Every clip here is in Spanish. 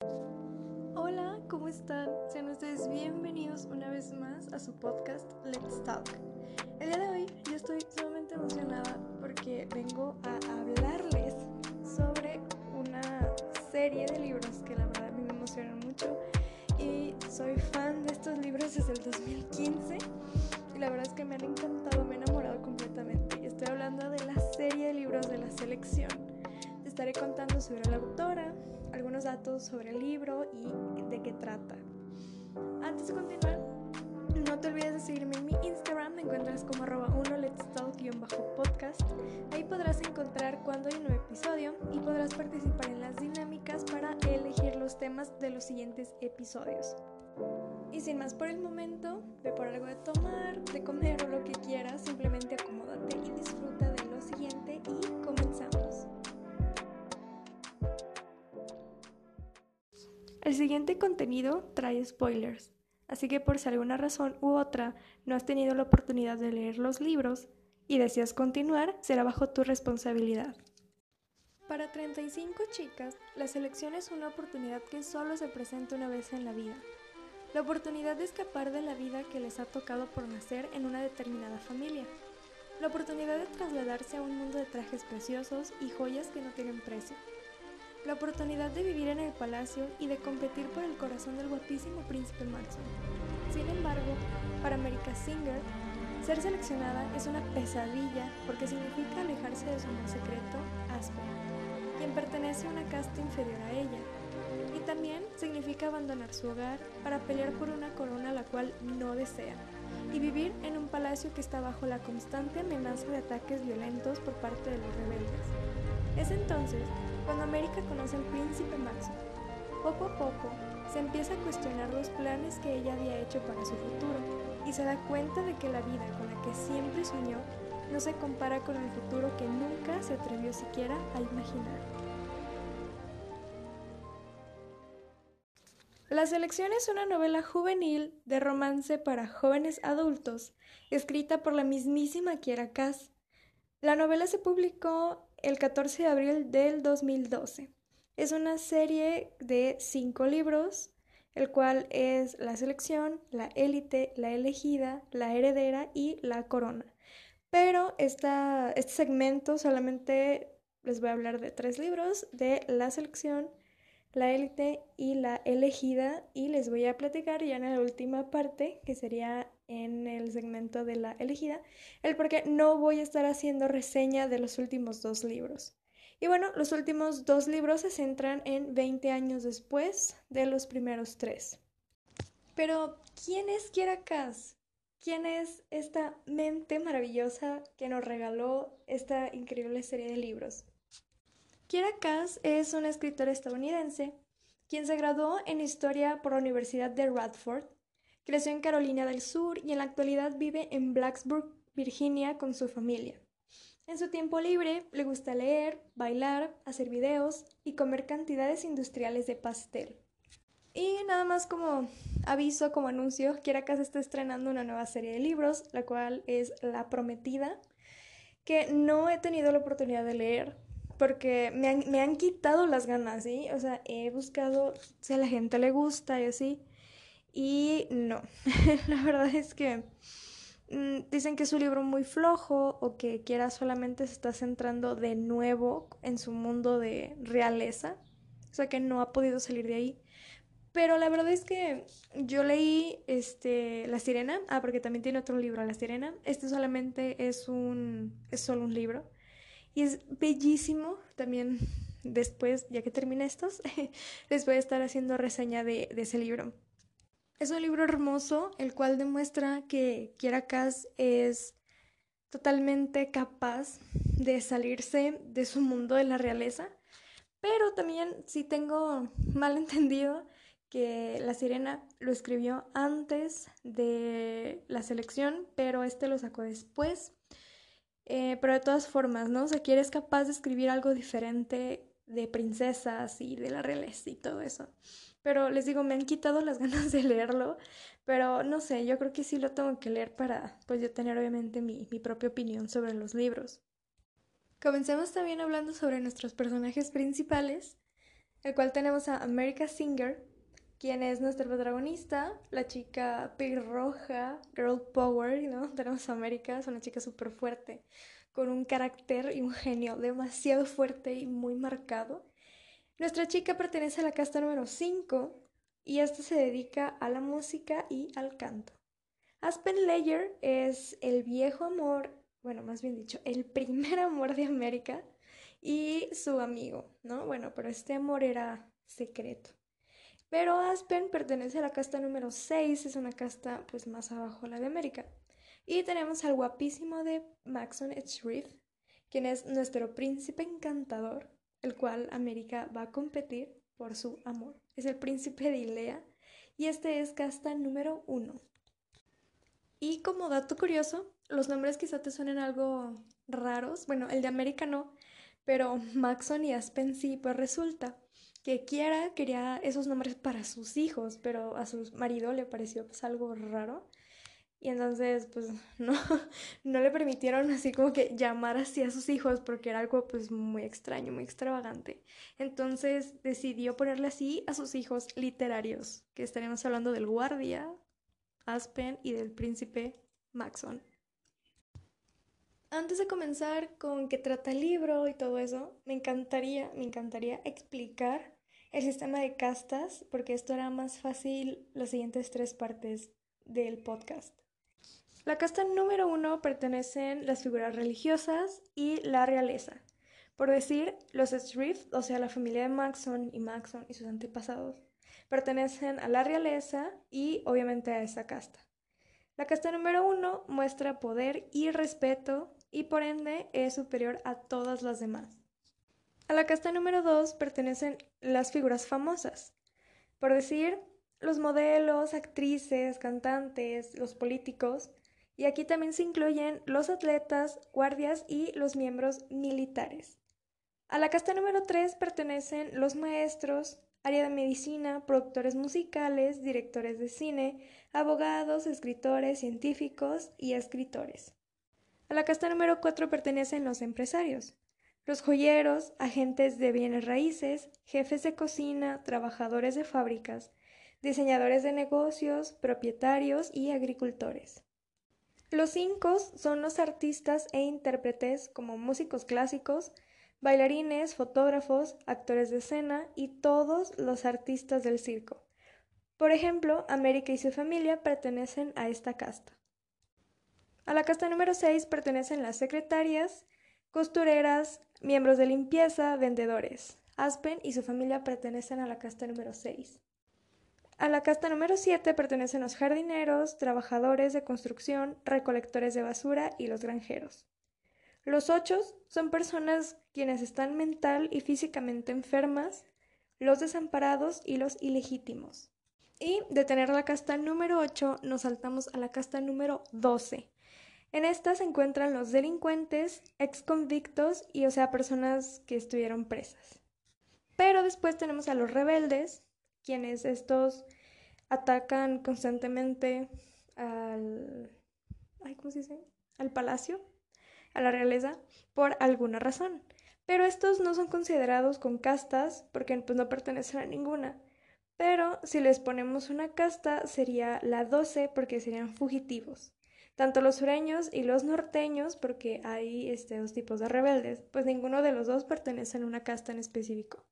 Hola, ¿cómo están? Sean ustedes bienvenidos una vez más a su podcast Let's Talk. El día de hoy yo estoy sumamente emocionada porque vengo a hablarles sobre una serie de libros que la verdad a mí me emocionan mucho y soy fan de estos libros desde el 2015 y la verdad es que me han encantado, me he enamorado completamente. Estoy hablando de la serie de libros de la selección. Estaré contando sobre la autora, algunos datos sobre el libro y de qué trata. Antes de continuar, no te olvides de seguirme en mi Instagram, me encuentras como arroba 1 let's talk-podcast. Ahí podrás encontrar cuando hay un nuevo episodio y podrás participar en las dinámicas para elegir los temas de los siguientes episodios. Y sin más por el momento, ve por algo de tomar, de comer o lo que quieras, simplemente acomódate y disfruta de lo siguiente y comenzamos. El siguiente contenido trae spoilers, así que por si alguna razón u otra no has tenido la oportunidad de leer los libros y deseas continuar, será bajo tu responsabilidad. Para 35 chicas, la selección es una oportunidad que solo se presenta una vez en la vida. La oportunidad de escapar de la vida que les ha tocado por nacer en una determinada familia, la oportunidad de trasladarse a un mundo de trajes preciosos y joyas que no tienen precio, la oportunidad de vivir en el palacio y de competir por el corazón del guapísimo príncipe Matson. Sin embargo, para America Singer, ser seleccionada es una pesadilla porque significa alejarse de su amor secreto, Asper, quien pertenece a una casta inferior a ella, y también significa abandonar su hogar para pelear por una corona la cual no desea y vivir en un palacio que está bajo la constante amenaza de ataques violentos por parte de los rebeldes. Es entonces cuando América conoce al príncipe Maxo. Poco a poco se empieza a cuestionar los planes que ella había hecho para su futuro y se da cuenta de que la vida con la que siempre soñó no se compara con el futuro que nunca se atrevió siquiera a imaginar. La selección es una novela juvenil de romance para jóvenes adultos, escrita por la mismísima Kiera Cass. La novela se publicó el 14 de abril del 2012. Es una serie de cinco libros, el cual es La selección, La élite, La elegida, La heredera y La corona. Pero esta, este segmento solamente les voy a hablar de tres libros, de La selección, la élite y la elegida y les voy a platicar ya en la última parte que sería en el segmento de la elegida el por qué no voy a estar haciendo reseña de los últimos dos libros. Y bueno, los últimos dos libros se centran en 20 años después de los primeros tres. Pero, ¿quién es Kiera Cass? ¿Quién es esta mente maravillosa que nos regaló esta increíble serie de libros? Kiera Cass es una escritora estadounidense quien se graduó en historia por la Universidad de Radford, creció en Carolina del Sur y en la actualidad vive en Blacksburg, Virginia, con su familia. En su tiempo libre le gusta leer, bailar, hacer videos y comer cantidades industriales de pastel. Y nada más como aviso, como anuncio, Kiera Cass está estrenando una nueva serie de libros, la cual es La Prometida, que no he tenido la oportunidad de leer, porque me han, me han quitado las ganas, ¿sí? O sea, he buscado si a la gente le gusta y así. Y no, la verdad es que mm, dicen que es un libro muy flojo o que quiera solamente se está centrando de nuevo en su mundo de realeza. O sea, que no ha podido salir de ahí. Pero la verdad es que yo leí este La Sirena, ah, porque también tiene otro libro, La Sirena. Este solamente es un es solo un libro. Y es bellísimo también después, ya que termine estos, les voy a estar haciendo reseña de, ese libro. Es un libro hermoso, el cual demuestra que Kiera Cass es totalmente capaz de salirse de su mundo de la realeza, pero también sí tengo mal entendido que La Sirena lo escribió antes de la selección, pero este lo sacó después. Eh, pero de todas formas, ¿no? O sea, quieres capaz de escribir algo diferente de princesas y de la realeza y todo eso. Pero les digo, me han quitado las ganas de leerlo, pero no sé, yo creo que sí lo tengo que leer para, pues yo tener obviamente mi, mi propia opinión sobre los libros. Comencemos también hablando sobre nuestros personajes principales. el cual tenemos a America Singer, quien es nuestra protagonista, la chica roja, girl power, ¿no? Tenemos a América, es una chica súper fuerte, con un carácter y un genio demasiado fuerte y muy marcado. Nuestra chica pertenece a la casta número 5 y esta se dedica a la música y al canto. Aspen Layer es el viejo amor, bueno, más bien dicho, el primer amor de América y su amigo, ¿no? Bueno, pero este amor era secreto. Pero Aspen pertenece a la casta número 6, es una casta pues más abajo la de América. Y tenemos al guapísimo de Maxon Shrift, quien es nuestro príncipe encantador, el cual América va a competir por su amor. Es el príncipe de Ilea y este es casta número 1. Y como dato curioso, los nombres quizá te suenen algo raros. Bueno, el de América no, pero Maxon y Aspen sí, pues resulta que Kiara quería esos nombres para sus hijos, pero a su marido le pareció pues algo raro. Y entonces, pues no, no le permitieron así como que llamar así a sus hijos porque era algo pues muy extraño, muy extravagante. Entonces decidió ponerle así a sus hijos literarios, que estaremos hablando del guardia, Aspen y del príncipe Maxon. Antes de comenzar con qué trata el libro y todo eso, me encantaría, me encantaría explicar el sistema de castas, porque esto hará más fácil las siguientes tres partes del podcast. La casta número uno pertenecen las figuras religiosas y la realeza. Por decir, los Shrift, o sea, la familia de Maxon y Maxon y sus antepasados, pertenecen a la realeza y obviamente a esa casta. La casta número uno muestra poder y respeto y por ende es superior a todas las demás. A la casta número 2 pertenecen las figuras famosas, por decir, los modelos, actrices, cantantes, los políticos, y aquí también se incluyen los atletas, guardias y los miembros militares. A la casta número 3 pertenecen los maestros, área de medicina, productores musicales, directores de cine, abogados, escritores, científicos y escritores. A la casta número 4 pertenecen los empresarios, los joyeros, agentes de bienes raíces, jefes de cocina, trabajadores de fábricas, diseñadores de negocios, propietarios y agricultores. Los cinco son los artistas e intérpretes como músicos clásicos, bailarines, fotógrafos, actores de escena y todos los artistas del circo. Por ejemplo, América y su familia pertenecen a esta casta. A la casta número 6 pertenecen las secretarias, costureras, miembros de limpieza, vendedores. Aspen y su familia pertenecen a la casta número 6. A la casta número 7 pertenecen los jardineros, trabajadores de construcción, recolectores de basura y los granjeros. Los ocho son personas quienes están mental y físicamente enfermas, los desamparados y los ilegítimos. Y de tener la casta número 8 nos saltamos a la casta número 12, en esta se encuentran los delincuentes, exconvictos y o sea personas que estuvieron presas. Pero después tenemos a los rebeldes, quienes estos atacan constantemente al ¿cómo se dice? al palacio, a la realeza por alguna razón. Pero estos no son considerados con castas porque pues, no pertenecen a ninguna. Pero si les ponemos una casta sería la 12 porque serían fugitivos tanto los sureños y los norteños, porque hay este, dos tipos de rebeldes, pues ninguno de los dos pertenece a una casta en específico.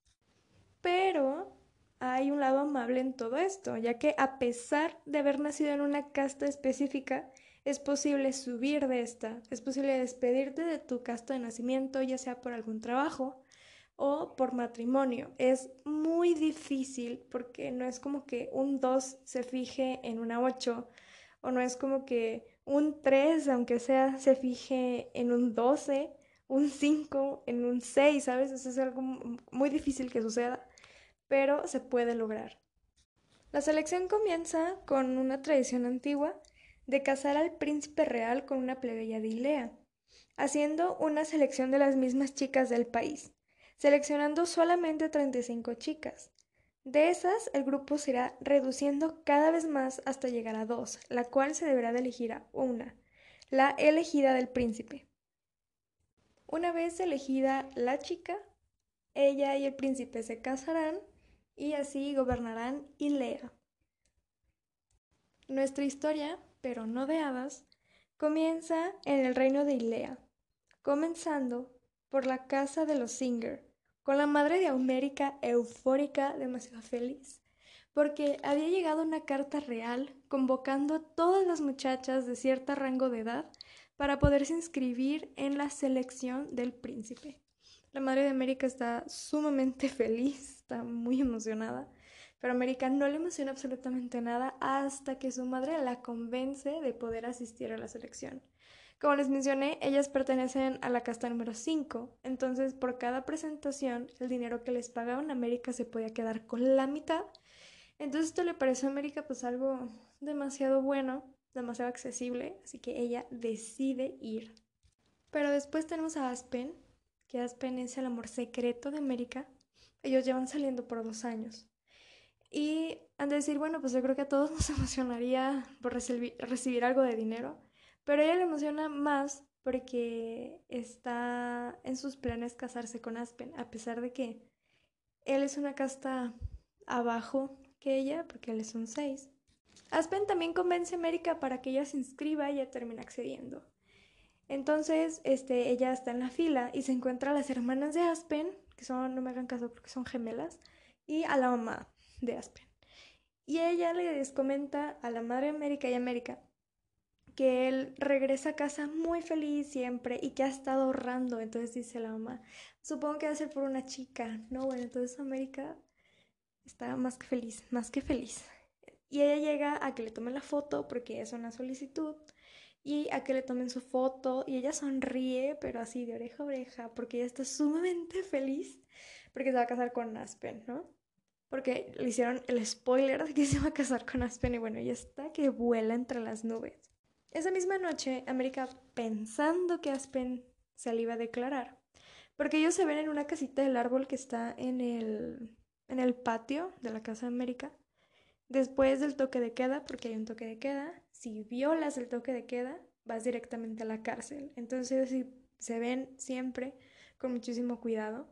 Pero hay un lado amable en todo esto, ya que a pesar de haber nacido en una casta específica, es posible subir de esta, es posible despedirte de tu casta de nacimiento, ya sea por algún trabajo o por matrimonio. Es muy difícil porque no es como que un 2 se fije en una 8 o no es como que un 3, aunque sea, se fije en un 12, un 5, en un 6, ¿sabes? Eso es algo muy difícil que suceda, pero se puede lograr. La selección comienza con una tradición antigua de casar al príncipe real con una plebeya de Ilea, haciendo una selección de las mismas chicas del país, seleccionando solamente 35 chicas. De esas, el grupo se irá reduciendo cada vez más hasta llegar a dos, la cual se deberá de elegir a una, la elegida del príncipe. Una vez elegida la chica, ella y el príncipe se casarán y así gobernarán Ilea. Nuestra historia, pero no de hadas, comienza en el reino de Ilea, comenzando por la casa de los Singer, con la madre de América eufórica, demasiado feliz, porque había llegado una carta real convocando a todas las muchachas de cierto rango de edad para poderse inscribir en la selección del príncipe. La madre de América está sumamente feliz, está muy emocionada, pero América no le emociona absolutamente nada hasta que su madre la convence de poder asistir a la selección. Como les mencioné, ellas pertenecen a la casta número 5, entonces por cada presentación el dinero que les pagaban América se podía quedar con la mitad. Entonces esto le pareció a América pues algo demasiado bueno, demasiado accesible, así que ella decide ir. Pero después tenemos a Aspen, que Aspen es el amor secreto de América. Ellos llevan saliendo por dos años. Y han de decir, bueno, pues yo creo que a todos nos emocionaría por recibir algo de dinero, pero ella le emociona más porque está en sus planes casarse con Aspen, a pesar de que él es una casta abajo que ella, porque él es un 6. Aspen también convence a América para que ella se inscriba y ella termina accediendo. Entonces, este, ella está en la fila y se encuentra a las hermanas de Aspen, que son, no me hagan caso porque son gemelas, y a la mamá de Aspen. Y ella les comenta a la madre América y América que él regresa a casa muy feliz siempre y que ha estado ahorrando. Entonces dice la mamá, supongo que va a ser por una chica. No, bueno, entonces América está más que feliz, más que feliz. Y ella llega a que le tomen la foto porque es una solicitud y a que le tomen su foto y ella sonríe, pero así de oreja a oreja, porque ella está sumamente feliz porque se va a casar con Aspen, ¿no? Porque le hicieron el spoiler de que se va a casar con Aspen y bueno, ella está que vuela entre las nubes. Esa misma noche, América, pensando que Aspen se le iba a declarar, porque ellos se ven en una casita del árbol que está en el, en el patio de la casa de América, después del toque de queda, porque hay un toque de queda, si violas el toque de queda, vas directamente a la cárcel. Entonces se ven siempre con muchísimo cuidado.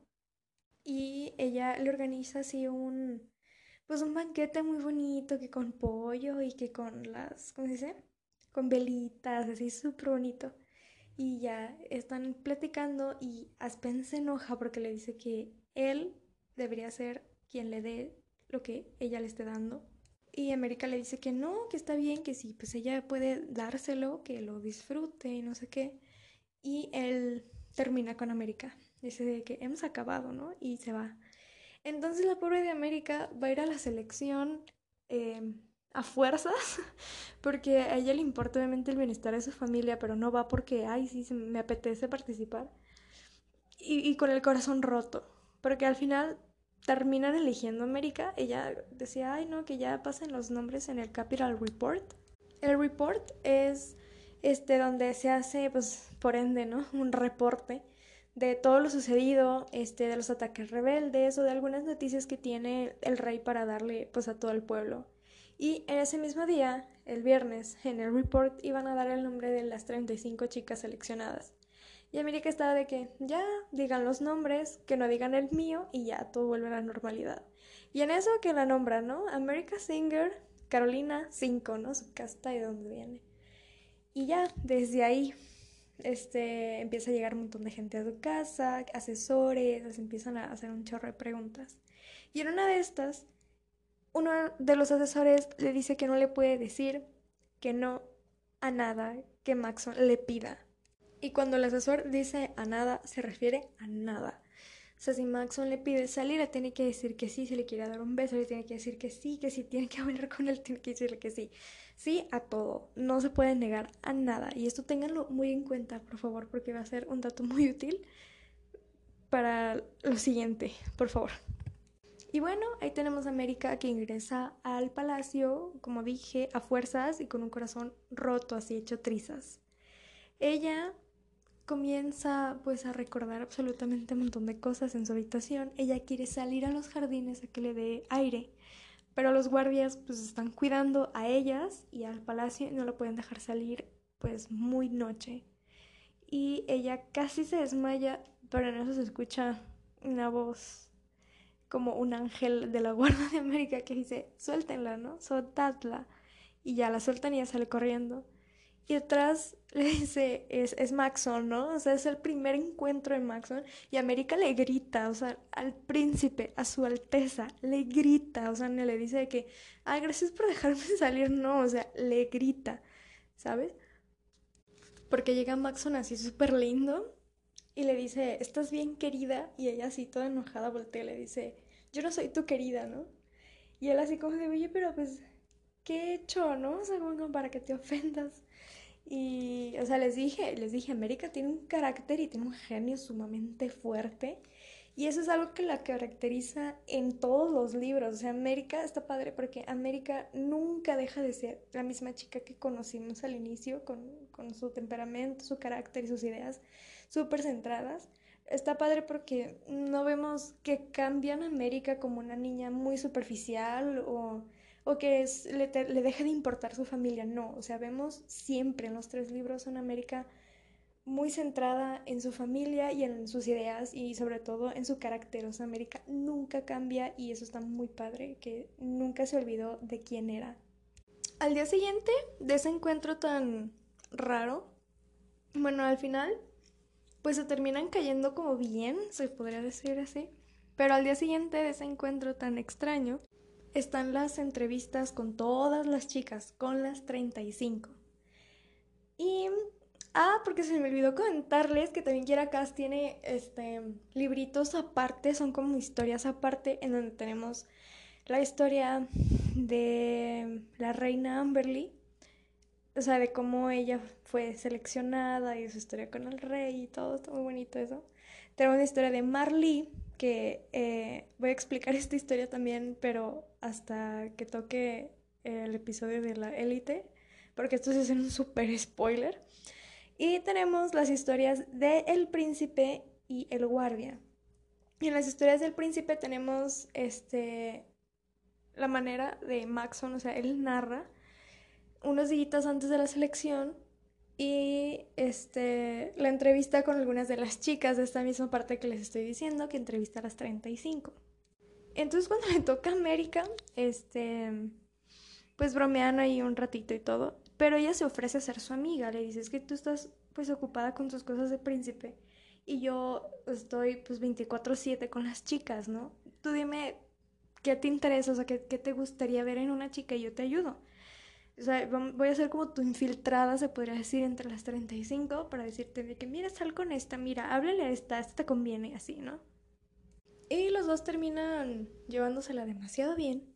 Y ella le organiza así un, pues un banquete muy bonito, que con pollo y que con las, ¿cómo se dice? Con velitas, así súper bonito. Y ya están platicando y Aspen se enoja porque le dice que él debería ser quien le dé lo que ella le esté dando y América le dice que no, que está bien, que sí, pues ella puede dárselo, que lo disfrute y no sé qué. Y él termina con América. Dice que hemos acabado, ¿no? Y se va. Entonces la pobre de América va a ir a la selección em, a fuerzas, porque a ella le importa obviamente el bienestar de su familia, pero no va porque, ay, sí, me apetece participar. Y, y con el corazón roto, porque al final terminan eligiendo América, ella decía, ay no, que ya pasen los nombres en el Capital Report. El report es este donde se hace, pues, por ende, ¿no? Un reporte de todo lo sucedido, este, de los ataques rebeldes o de algunas noticias que tiene el rey para darle, pues, a todo el pueblo. Y en ese mismo día, el viernes, en el report iban a dar el nombre de las 35 chicas seleccionadas. Y América estaba de que ya digan los nombres, que no digan el mío y ya todo vuelve a la normalidad. Y en eso que la nombran, ¿no? America Singer, Carolina 5, ¿no? Su casta y de dónde viene. Y ya, desde ahí, este, empieza a llegar un montón de gente a su casa, asesores, empiezan a hacer un chorro de preguntas. Y en una de estas, uno de los asesores le dice que no le puede decir que no a nada que Maxon le pida. Y cuando el asesor dice a nada, se refiere a nada. O sea, si Maxon le pide salir, le tiene que decir que sí, si le quiere dar un beso, le tiene que decir que sí, que si tiene que hablar con él, tiene que decirle que sí. Sí a todo, no se puede negar a nada. Y esto ténganlo muy en cuenta, por favor, porque va a ser un dato muy útil para lo siguiente, por favor. Y bueno, ahí tenemos a América que ingresa al palacio, como dije, a fuerzas y con un corazón roto, así hecho trizas. Ella comienza pues a recordar absolutamente un montón de cosas en su habitación. Ella quiere salir a los jardines a que le dé aire, pero los guardias pues están cuidando a ellas y al palacio y no lo pueden dejar salir pues muy noche. Y ella casi se desmaya, pero en eso se escucha una voz como un ángel de la Guardia de América que dice, suéltenla, ¿no? Soltadla. Y ya la sueltan y ya sale corriendo. Y detrás le dice, es, es Maxon, ¿no? O sea, es el primer encuentro de Maxon. Y América le grita, o sea, al príncipe, a su alteza, le grita. O sea, no le dice que, ah, gracias por dejarme salir, no, o sea, le grita, ¿sabes? Porque llega Maxon así súper lindo y le dice, ¿estás bien querida? Y ella así toda enojada voltea y le dice, yo no soy tu querida, ¿no? Y él así como de, oye, pero pues, ¿qué he hecho, no? O sea, como para que te ofendas. Y, o sea, les dije, les dije, América tiene un carácter y tiene un genio sumamente fuerte. Y eso es algo que la caracteriza en todos los libros. O sea, América está padre porque América nunca deja de ser la misma chica que conocimos al inicio, con, con su temperamento, su carácter y sus ideas súper centradas. Está padre porque no vemos que cambian a América como una niña muy superficial o, o que es, le, le deja de importar su familia. No, o sea, vemos siempre en los tres libros una América muy centrada en su familia y en sus ideas y sobre todo en su carácter. O sea, América nunca cambia y eso está muy padre, que nunca se olvidó de quién era. Al día siguiente de ese encuentro tan raro, bueno, al final pues se terminan cayendo como bien, se podría decir así. Pero al día siguiente de ese encuentro tan extraño, están las entrevistas con todas las chicas, con las 35. Y... Ah, porque se me olvidó comentarles que también Kiera Cass tiene este, libritos aparte, son como historias aparte, en donde tenemos la historia de la reina Amberly, o sea, de cómo ella fue seleccionada y su historia con el rey y todo, está muy bonito eso. Tenemos una historia de Marley, que eh, voy a explicar esta historia también, pero hasta que toque el episodio de la élite, porque esto es un súper spoiler. Y tenemos las historias de El Príncipe y El Guardia. Y en las historias del Príncipe tenemos este, la manera de Maxon, o sea, él narra unos días antes de la selección y este, la entrevista con algunas de las chicas de esta misma parte que les estoy diciendo, que entrevista a las 35. Entonces cuando le toca a América, este, pues bromean ahí un ratito y todo, pero ella se ofrece a ser su amiga, le dice, es que tú estás pues ocupada con tus cosas de príncipe y yo estoy pues 24/7 con las chicas, ¿no? Tú dime qué te interesa, o sea, qué, qué te gustaría ver en una chica y yo te ayudo. Voy a ser como tu infiltrada, se podría decir, entre las 35 para decirte de que, mira, sal con esta, mira, háblale a esta, esta te conviene, así, ¿no? Y los dos terminan llevándosela demasiado bien.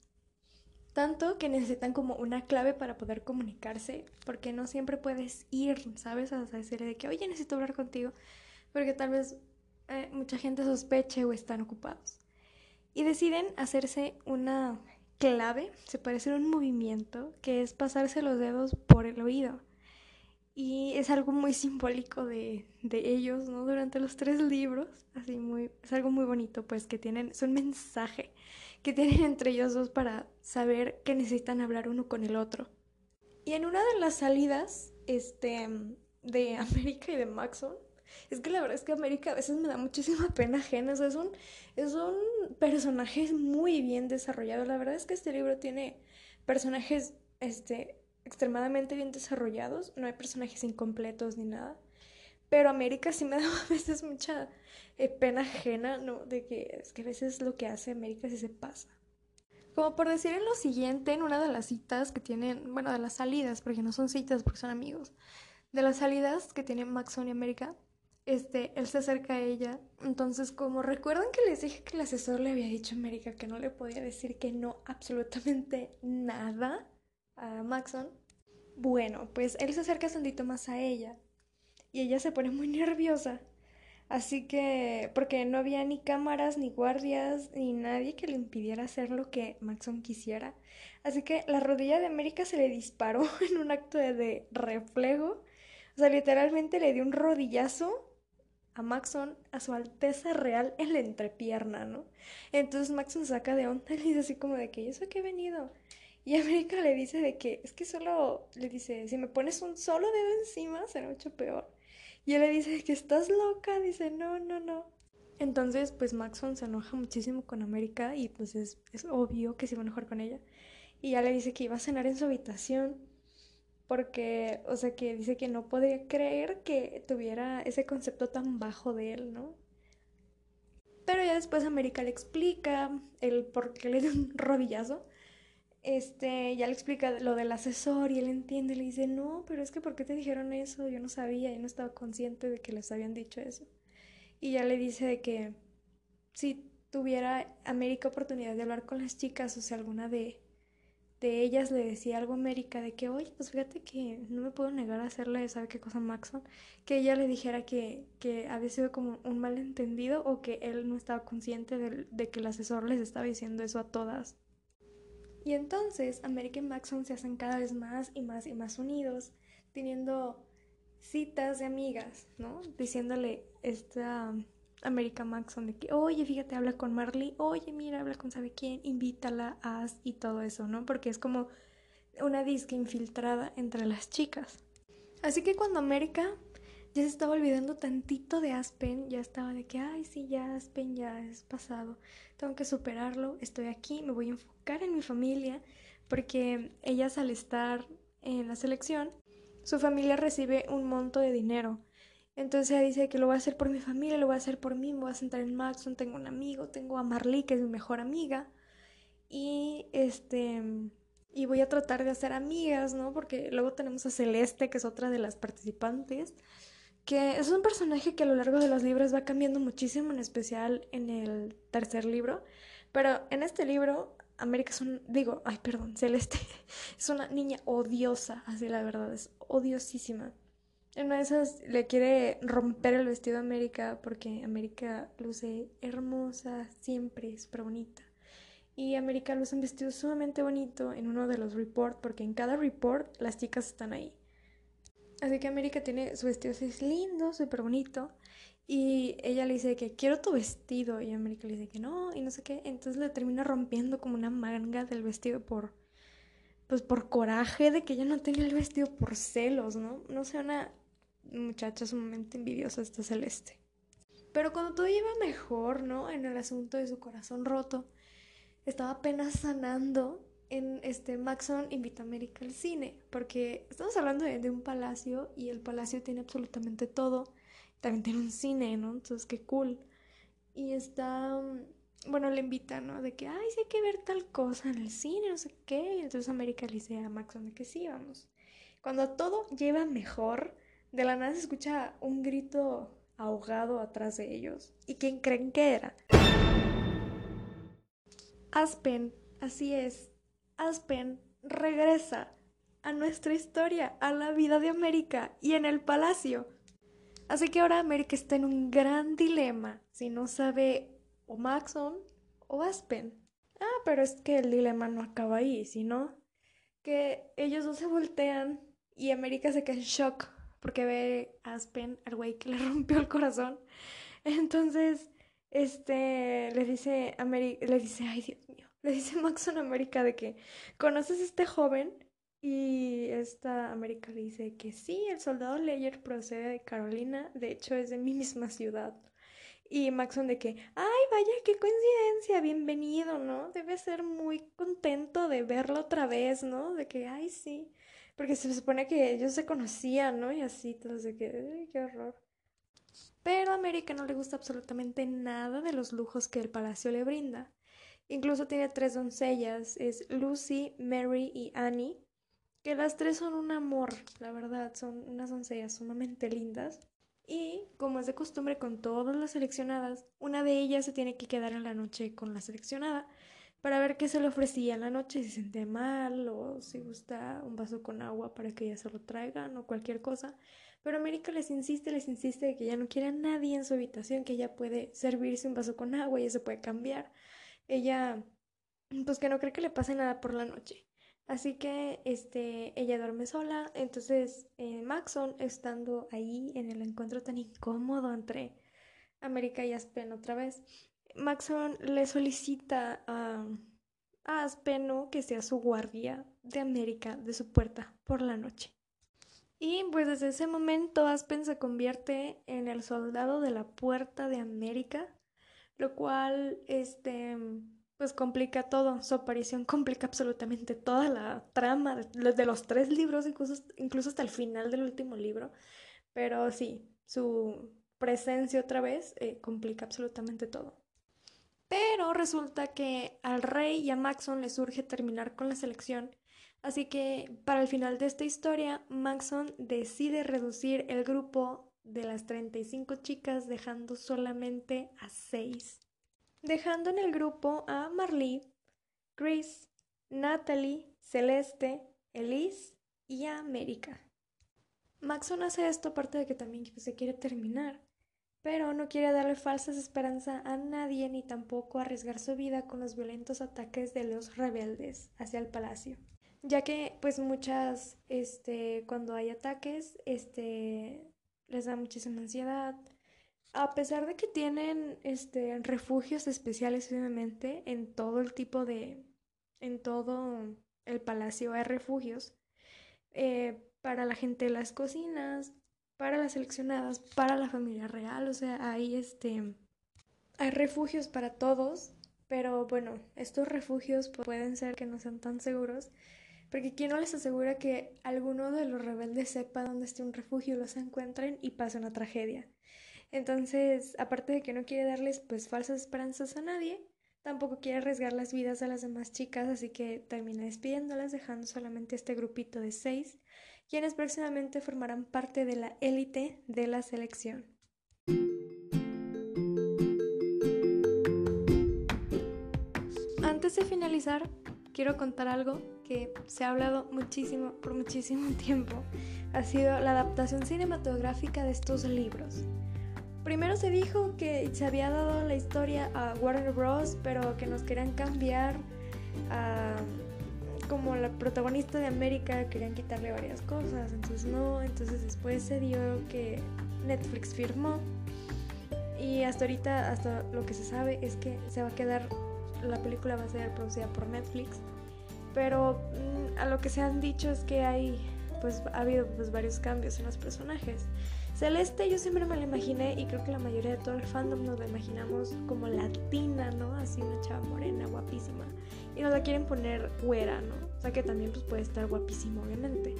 Tanto que necesitan como una clave para poder comunicarse, porque no siempre puedes ir, ¿sabes? A decirle de que, oye, necesito hablar contigo, porque tal vez eh, mucha gente sospeche o están ocupados. Y deciden hacerse una clave, se parece a un movimiento, que es pasarse los dedos por el oído. Y es algo muy simbólico de, de, ellos, ¿no? Durante los tres libros, así muy, es algo muy bonito, pues que tienen, es un mensaje que tienen entre ellos dos para saber que necesitan hablar uno con el otro. Y en una de las salidas, este, de América y de Maxon, es que la verdad es que América a veces me da muchísima pena ajena. es un, es un personaje muy bien desarrollado. La verdad es que este libro tiene personajes este, extremadamente bien desarrollados. No hay personajes incompletos ni nada. Pero América sí me da a veces mucha eh, pena ajena, ¿no? De que es que a veces lo que hace América sí se pasa. Como por decir en lo siguiente, en una de las citas que tienen, bueno, de las salidas, porque no son citas porque son amigos, de las salidas que tienen Maxon y América, este, él se acerca a ella. Entonces, como recuerdan que les dije que el asesor le había dicho a América que no le podía decir que no absolutamente nada a Maxon, bueno, pues él se acerca tantito más a ella y ella se pone muy nerviosa. Así que, porque no había ni cámaras, ni guardias, ni nadie que le impidiera hacer lo que Maxon quisiera. Así que la rodilla de América se le disparó en un acto de, de reflejo. O sea, literalmente le dio un rodillazo a Maxon a su alteza real en la entrepierna, ¿no? Entonces Maxon saca de onda y le dice así como de que, ¿y eso que he venido? Y América le dice de que, es que solo, le dice, si me pones un solo dedo encima será mucho peor. Y él le dice que estás loca, dice, no, no, no. Entonces, pues Maxon se enoja muchísimo con América y pues es, es obvio que se iba a enojar con ella. Y ya le dice que iba a cenar en su habitación porque, o sea, que dice que no podía creer que tuviera ese concepto tan bajo de él, ¿no? Pero ya después América le explica el por qué le dio un rodillazo. Este, ya le explica lo del asesor y él entiende, le dice, no, pero es que ¿por qué te dijeron eso? Yo no sabía, yo no estaba consciente de que les habían dicho eso. Y ya le dice de que si tuviera América oportunidad de hablar con las chicas, o sea, alguna de, de ellas le decía algo a América de que, oye, pues fíjate que no me puedo negar a hacerle, ¿sabe qué cosa Maxon? Que ella le dijera que, que había sido como un malentendido o que él no estaba consciente de, de, que el asesor les estaba diciendo eso a todas. Y entonces América y Maxon se hacen cada vez más y más y más unidos, teniendo citas de amigas, ¿no? Diciéndole esta América Maxon de que, oye, fíjate, habla con Marley, oye, mira, habla con sabe quién, invítala, haz y todo eso, ¿no? Porque es como una disca infiltrada entre las chicas. Así que cuando América ya se estaba olvidando tantito de Aspen, ya estaba de que, ay, sí, ya Aspen ya es pasado, tengo que superarlo, estoy aquí, me voy a enfocar en mi familia, porque ellas al estar en la selección, su familia recibe un monto de dinero entonces ella dice que lo voy a hacer por mi familia, lo voy a hacer por mí, me voy a sentar en Maxon, tengo un amigo, tengo a Marley, que es mi mejor amiga. Y este y voy a tratar de hacer amigas, ¿no? Porque luego tenemos a Celeste, que es otra de las participantes, que es un personaje que a lo largo de los libros va cambiando muchísimo, en especial en el tercer libro. Pero en este libro, América es un, digo, ay, perdón, Celeste es una niña odiosa, así la verdad, es odiosísima. En una de esas le quiere romper el vestido a América porque América luce hermosa, siempre súper bonita. Y América luce un vestido sumamente bonito en uno de los reports porque en cada report las chicas están ahí. Así que América tiene su vestido así lindo, súper bonito. Y ella le dice que quiero tu vestido. Y América le dice que no, y no sé qué. Entonces le termina rompiendo como una manga del vestido por. Pues por coraje de que ella no tenía el vestido por celos, ¿no? No sé, una muchacha sumamente envidiosa esta Celeste. Pero cuando todo iba mejor, ¿no? En el asunto de su corazón roto, estaba apenas sanando en este Maxon invita a América al cine, porque estamos hablando de, un palacio y el palacio tiene absolutamente todo. También tiene un cine, ¿no? Entonces, qué cool. Y está, bueno, le invita, ¿no? De que, ay, sí hay que ver tal cosa en el cine, no sé qué. Y entonces América le dice a Maxon que sí, vamos. Cuando todo lleva mejor, de la nada se escucha un grito ahogado atrás de ellos. ¿Y quién creen que era? Aspen, así es. Aspen regresa a nuestra historia, a la vida de América y en el palacio. Así que ahora América está en un gran dilema si no sabe o Maxon o Aspen. Ah, pero es que el dilema no acaba ahí, sino que ellos dos se voltean y América se queda en shock porque ve a Aspen, al güey que le rompió el corazón. Entonces, este, le dice, Ameri le dice, ay Dios mío, le dice Maxon América de que, ¿conoces a este joven? Y esta América le dice que sí, el soldado Leyer procede de Carolina, de hecho es de mi misma ciudad. Y Maxon de que, ay, vaya, qué coincidencia, bienvenido, ¿no? Debe ser muy contento de verlo otra vez, ¿no? De que, ay, sí. Porque se supone que ellos se conocían, ¿no? Y así, todo qué horror. Pero a América no le gusta absolutamente nada de los lujos que el palacio le brinda. Incluso tiene tres doncellas, es Lucy, Mary y Annie, que las tres son un amor, la verdad, son unas doncellas sumamente lindas. Y, como es de costumbre con todas las seleccionadas, una de ellas se tiene que quedar en la noche con la seleccionada para ver qué se le ofrecía en la noche, si se sentía mal o si gusta un vaso con agua para que ella se lo traigan o cualquier cosa. Pero América les insiste, les insiste de que ya no quiere a nadie en su habitación, que ella puede servirse un vaso con agua y ella se puede cambiar. Ella, pues que no cree que le pase nada por la noche. Así que este, ella duerme sola. Entonces, eh, Maxon, estando ahí en el encuentro tan incómodo entre América y Aspen otra vez, Maxon le solicita a, a Aspeno que sea su guardia de América de su puerta por la noche. Y pues desde ese momento Aspen se convierte en el soldado de la puerta de América lo cual, este, pues complica todo. Su aparición complica absolutamente toda la trama de, los tres libros, incluso, incluso hasta el final del último libro. Pero sí, su presencia otra vez eh, complica absolutamente todo. Pero resulta que al rey y a Maxon le surge terminar con la selección, así que para el final de esta historia, Maxon decide reducir el grupo de las 35 chicas dejando solamente a 6. Dejando en el grupo a Marley, Chris, Natalie, Celeste, Elise y a América. Maxon hace esto aparte de que también se quiere terminar, pero no quiere darle falsas esperanzas a nadie ni tampoco arriesgar su vida con los violentos ataques de los rebeldes hacia el palacio. Ya que pues muchas, este, cuando hay ataques, este, les da muchísima ansiedad. A pesar de que tienen, este, refugios especiales obviamente en todo el tipo de, en todo el palacio hay refugios. Eh, para la gente de las cocinas, para las seleccionadas, para la familia real, o sea, hay este hay refugios para todos, pero bueno, estos refugios pueden ser que no sean tan seguros, porque quién no les asegura que alguno de los rebeldes sepa dónde está un refugio, los encuentren y pase una tragedia. Entonces, aparte de que no quiere darles pues falsas esperanzas a nadie, tampoco quiere arriesgar las vidas a las demás chicas, así que termina despidiéndolas, dejando solamente este grupito de seis quienes próximamente formarán parte de la élite de la selección. Antes de finalizar, quiero contar algo que se ha hablado muchísimo por muchísimo tiempo. Ha sido la adaptación cinematográfica de estos libros. Primero se dijo que se había dado la historia a Warner Bros., pero que nos querían cambiar a como la protagonista de América querían quitarle varias cosas, entonces no, entonces después se dio que Netflix firmó y hasta ahorita, hasta lo que se sabe es que se va a quedar, la película va a ser producida por Netflix, pero mm, a lo que se han dicho es que hay, pues ha habido pues, varios cambios en los personajes. Celeste yo siempre me la imaginé y creo que la mayoría de todo el fandom nos la imaginamos como latina, ¿no? Así una chava morena, guapísima. Y nos la quieren poner güera, ¿no? O sea que también pues puede estar guapísimo, obviamente.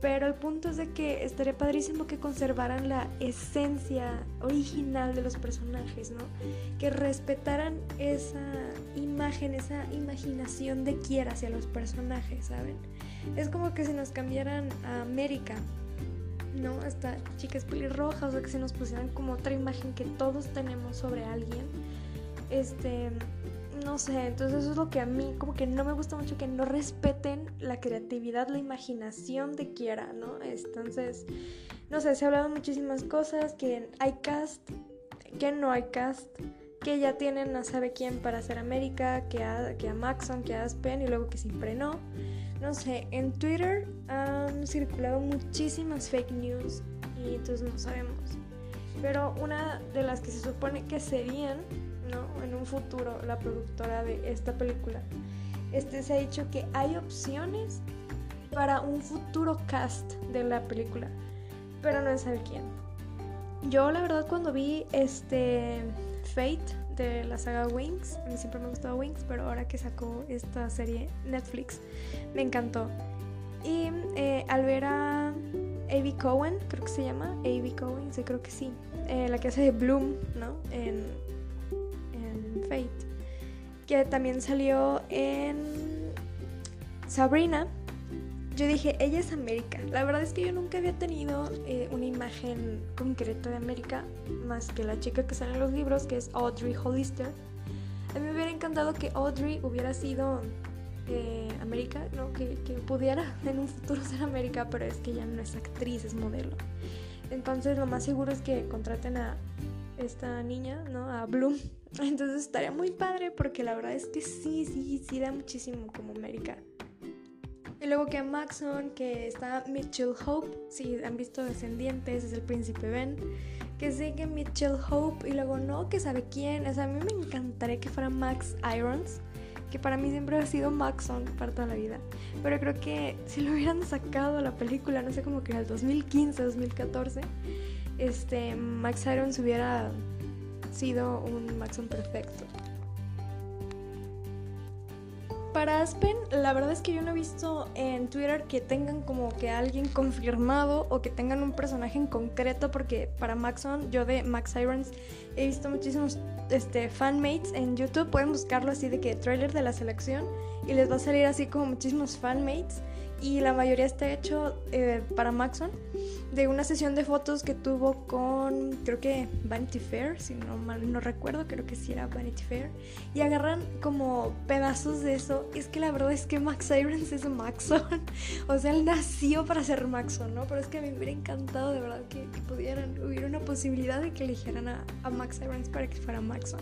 Pero el punto es de que estaría padrísimo que conservaran la esencia original de los personajes, ¿no? Que respetaran esa imagen, esa imaginación de quiera hacia los personajes, ¿saben? Es como que si nos cambiaran a América ¿no? Hasta chicas pelirrojas, o que se nos pusieran como otra imagen que todos tenemos sobre alguien. Este, no sé, entonces eso es lo que a mí como que no me gusta mucho que no respeten la creatividad, la imaginación de quiera, ¿no? Entonces, no sé, se ha hablado muchísimas cosas, que hay cast, que no hay cast, que ya tienen a sabe quién para hacer América, que a, que a Maxon, que a Aspen y luego que siempre no no sé, en Twitter han circulado muchísimas fake news y entonces no sabemos. Pero una de las que se supone que serían, ¿no? En un futuro, la productora de esta película, este se ha dicho que hay opciones para un futuro cast de la película, pero no es sabe quién. Yo la verdad cuando vi este Fate de la saga Wings. A mí siempre me ha gustado Wings, pero ahora que sacó esta serie Netflix, me encantó. Y eh, al ver a Avi Cohen, creo que se llama, Avi Cohen, sí, creo que sí, eh, la que hace de Bloom, ¿no? Fate, que también salió en Sabrina, yo dije, ella es América. La verdad es que yo nunca había tenido eh, una imagen concreta de América, más que la chica que sale en los libros, que es Audrey Hollister. A mí me hubiera encantado que Audrey hubiera sido eh, América, ¿no? Que, que, pudiera en un futuro ser América, pero es que ella no es actriz, es modelo. Entonces lo más seguro es que contraten a esta niña, ¿no? A Bloom. Entonces estaría muy padre porque la verdad es que sí, sí, sí da muchísimo como América. Y luego que Maxon, que está Mitchell Hope, si han visto Descendientes, es el príncipe Ben, que sigue Mitchell Hope y luego no, que sabe quién. O sea, a mí me encantaría que fuera Max Irons, que para mí siempre ha sido Maxon para toda la vida. Pero creo que si lo hubieran sacado a la película, no sé, como que era el 2015, 2014, este, Max Irons hubiera sido un Maxon perfecto. Para Aspen, la verdad es que yo no he visto en Twitter que tengan como que alguien confirmado o que tengan un personaje en concreto, porque para Maxon, yo de Max Irons he visto muchísimos este, fanmates en YouTube. Pueden buscarlo así de que trailer de la selección y les va a salir así como muchísimos fanmates y la mayoría está hecho eh, para Maxon de una sesión de fotos que tuvo con creo que Vanity Fair si no mal no recuerdo creo que sí era Vanity Fair y agarran como pedazos de eso. Es que la verdad es que Max Irons es Maxon. O sea él nació para ser Maxon no pero es que a mí me hubiera encantado de verdad que, pudieran hubiera una posibilidad de que eligieran a, Max Irons para que fuera Maxon.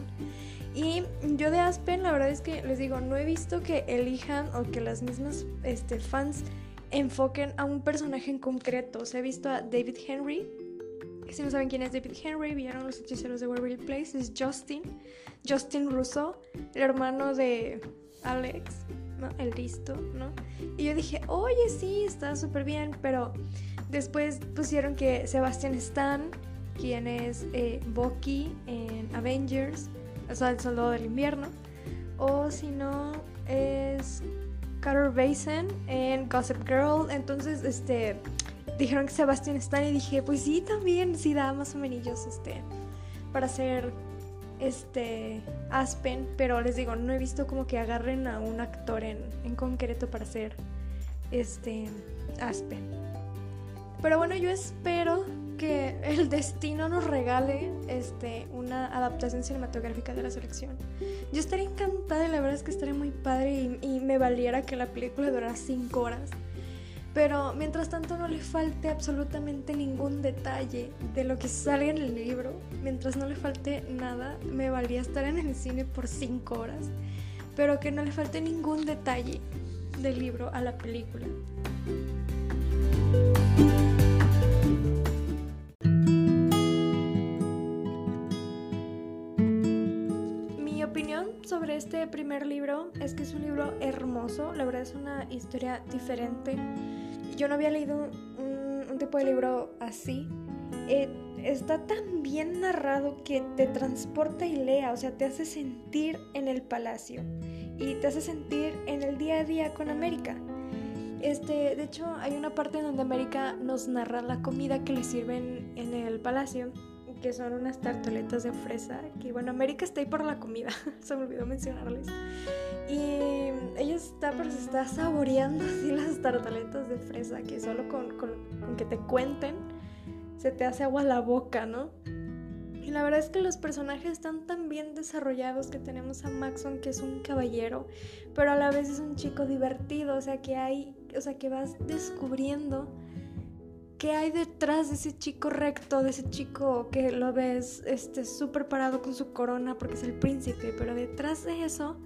Y yo de Aspen, la verdad es que les digo, no he visto que elijan o que las mismas este, fans enfoquen a un personaje en concreto. O sea, he visto a David Henry, si no saben quién es David Henry, vieron los hechiceros de Waverly Place, es Justin, Justin Russo, el hermano de Alex, ¿no? El listo, ¿no? Y yo dije, oye, sí, está súper bien, pero después pusieron que Sebastian Stan, quien es eh, Bucky en Avengers, o sea, el soldado del invierno. O si no, es Carol Basin en Gossip Girl. Entonces, este, dijeron que Sebastian Stan y dije, pues sí, también, sí da más o menos, este, para ser, este, Aspen. Pero les digo, no he visto como que agarren a un actor en, en concreto para ser, este, Aspen. Pero bueno, yo espero que el destino nos regale este, una adaptación cinematográfica de la selección. Yo estaría encantada y la verdad es que estaría muy padre y, me valiera que la película durara 5 horas. Pero mientras tanto no le falte absolutamente ningún detalle de lo que salga en el libro, mientras no le falte nada, me valía estar en el cine por 5 horas. Pero que no le falte ningún detalle del libro a la película. Este primer libro es que es un libro hermoso, la verdad es una historia diferente. Yo no había leído un, tipo de libro así. Eh, está tan bien narrado que te transporta y lea, o sea, te hace sentir en el palacio y te hace sentir en el día a día con América. Este, de hecho, hay una parte en donde América nos narra la comida que le sirven en el palacio que son unas tartaletas de fresa, que bueno, América está ahí por la comida, se me olvidó mencionarles. Y ella está, pero se está saboreando así las tartaletas de fresa, que solo con, con, con que te cuenten se te hace agua la boca, ¿no? Y la verdad es que los personajes están tan bien desarrollados que tenemos a Maxon que es un caballero, pero a la vez es un chico divertido, o sea que hay, o sea que vas descubriendo qué hay detrás de ese chico recto, de ese chico que lo ves este súper parado con su corona porque es el príncipe, pero detrás de eso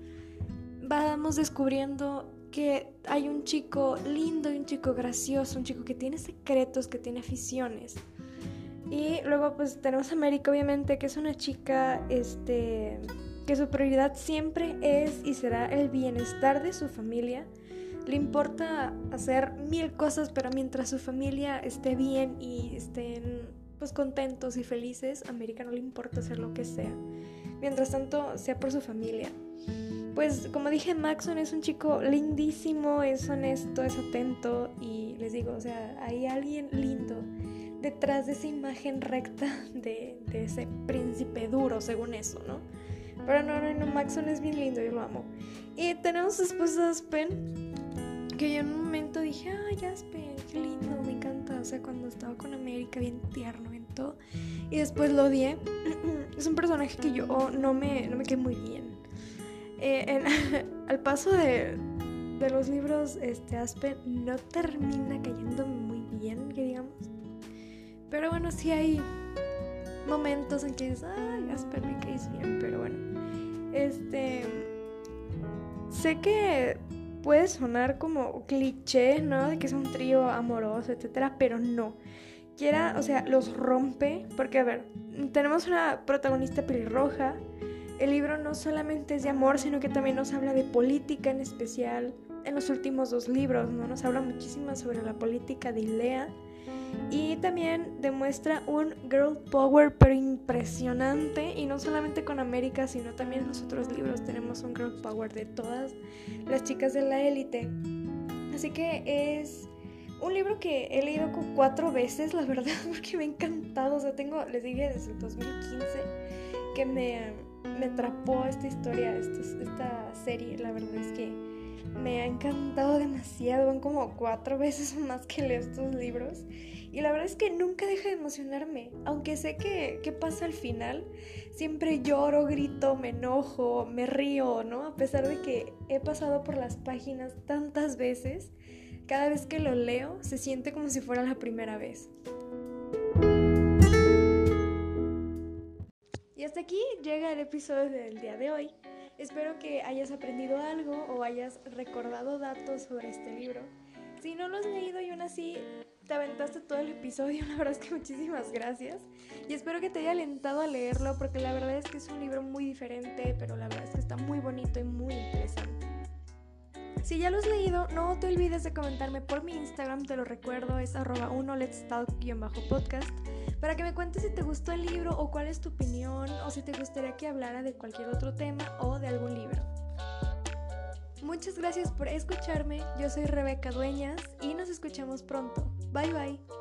vamos descubriendo que hay un chico lindo y un chico gracioso, un chico que tiene secretos, que tiene aficiones. Y luego pues tenemos a América obviamente, que es una chica este que su prioridad siempre es y será el bienestar de su familia le importa hacer mil cosas, pero mientras su familia esté bien y estén pues contentos y felices, a América no le importa hacer lo que sea. Mientras tanto, sea por su familia. Pues como dije, Maxon es un chico lindísimo, es honesto, es atento y les digo, o sea, hay alguien lindo detrás de esa imagen recta de, de ese príncipe duro, según eso, ¿no? Pero no, no, no, Maxon es bien lindo, yo lo amo. Y tenemos esposa Aspen, que yo en un momento dije, ay, Aspen, qué lindo, me encanta. O sea, cuando estaba con América, bien tierno, bien todo. Y después lo odié. es un personaje que yo no me, no me quedé muy bien. Eh, al paso de, de, los libros, este Aspen no termina cayendo muy bien, que digamos. Pero bueno, sí hay momentos en que dices, ay, Aspen me caes bien, pero bueno. Este. Sé que puede sonar como cliché, ¿no? De que es un trío amoroso, etcétera, pero no. Quiera, o sea, los rompe, porque a ver, tenemos una protagonista pelirroja. El libro no solamente es de amor, sino que también nos habla de política en especial. En los últimos dos libros, ¿no? Nos habla muchísimo sobre la política de Ilea Y también demuestra un girl power pero impresionante y no solamente con América, sino también en los otros libros tenemos un girl power de todas las chicas de la élite. Así que es un libro que he leído cuatro veces, la verdad, porque me ha encantado. O sea, tengo, les dije desde el 2015 que me, me atrapó esta historia, esta serie. La verdad es que me ha encantado demasiado. Van como cuatro veces más que leo estos libros. Y la verdad es que nunca deja de emocionarme. Aunque sé que, qué pasa al final, siempre lloro, grito, me enojo, me río, ¿no? A pesar de que he pasado por las páginas tantas veces, cada vez que lo leo se siente como si fuera la primera vez. Y hasta aquí llega el episodio del día de hoy. Espero que hayas aprendido algo o hayas recordado datos sobre este libro. Si no lo has leído y aún así te aventaste todo el episodio, la verdad es que muchísimas gracias. Y espero que te haya alentado a leerlo porque la verdad es que es un libro muy diferente, pero la verdad es que está muy bonito y muy interesante. Si ya lo has leído, no te olvides de comentarme por mi Instagram, te lo recuerdo, es arroba 1 let's talk-podcast, para que me cuentes si te gustó el libro o cuál es tu opinión o si te gustaría que hablara de cualquier otro tema o de algún libro. Muchas gracias por escucharme, yo soy Rebeca Dueñas y nos escuchamos pronto. Bye bye.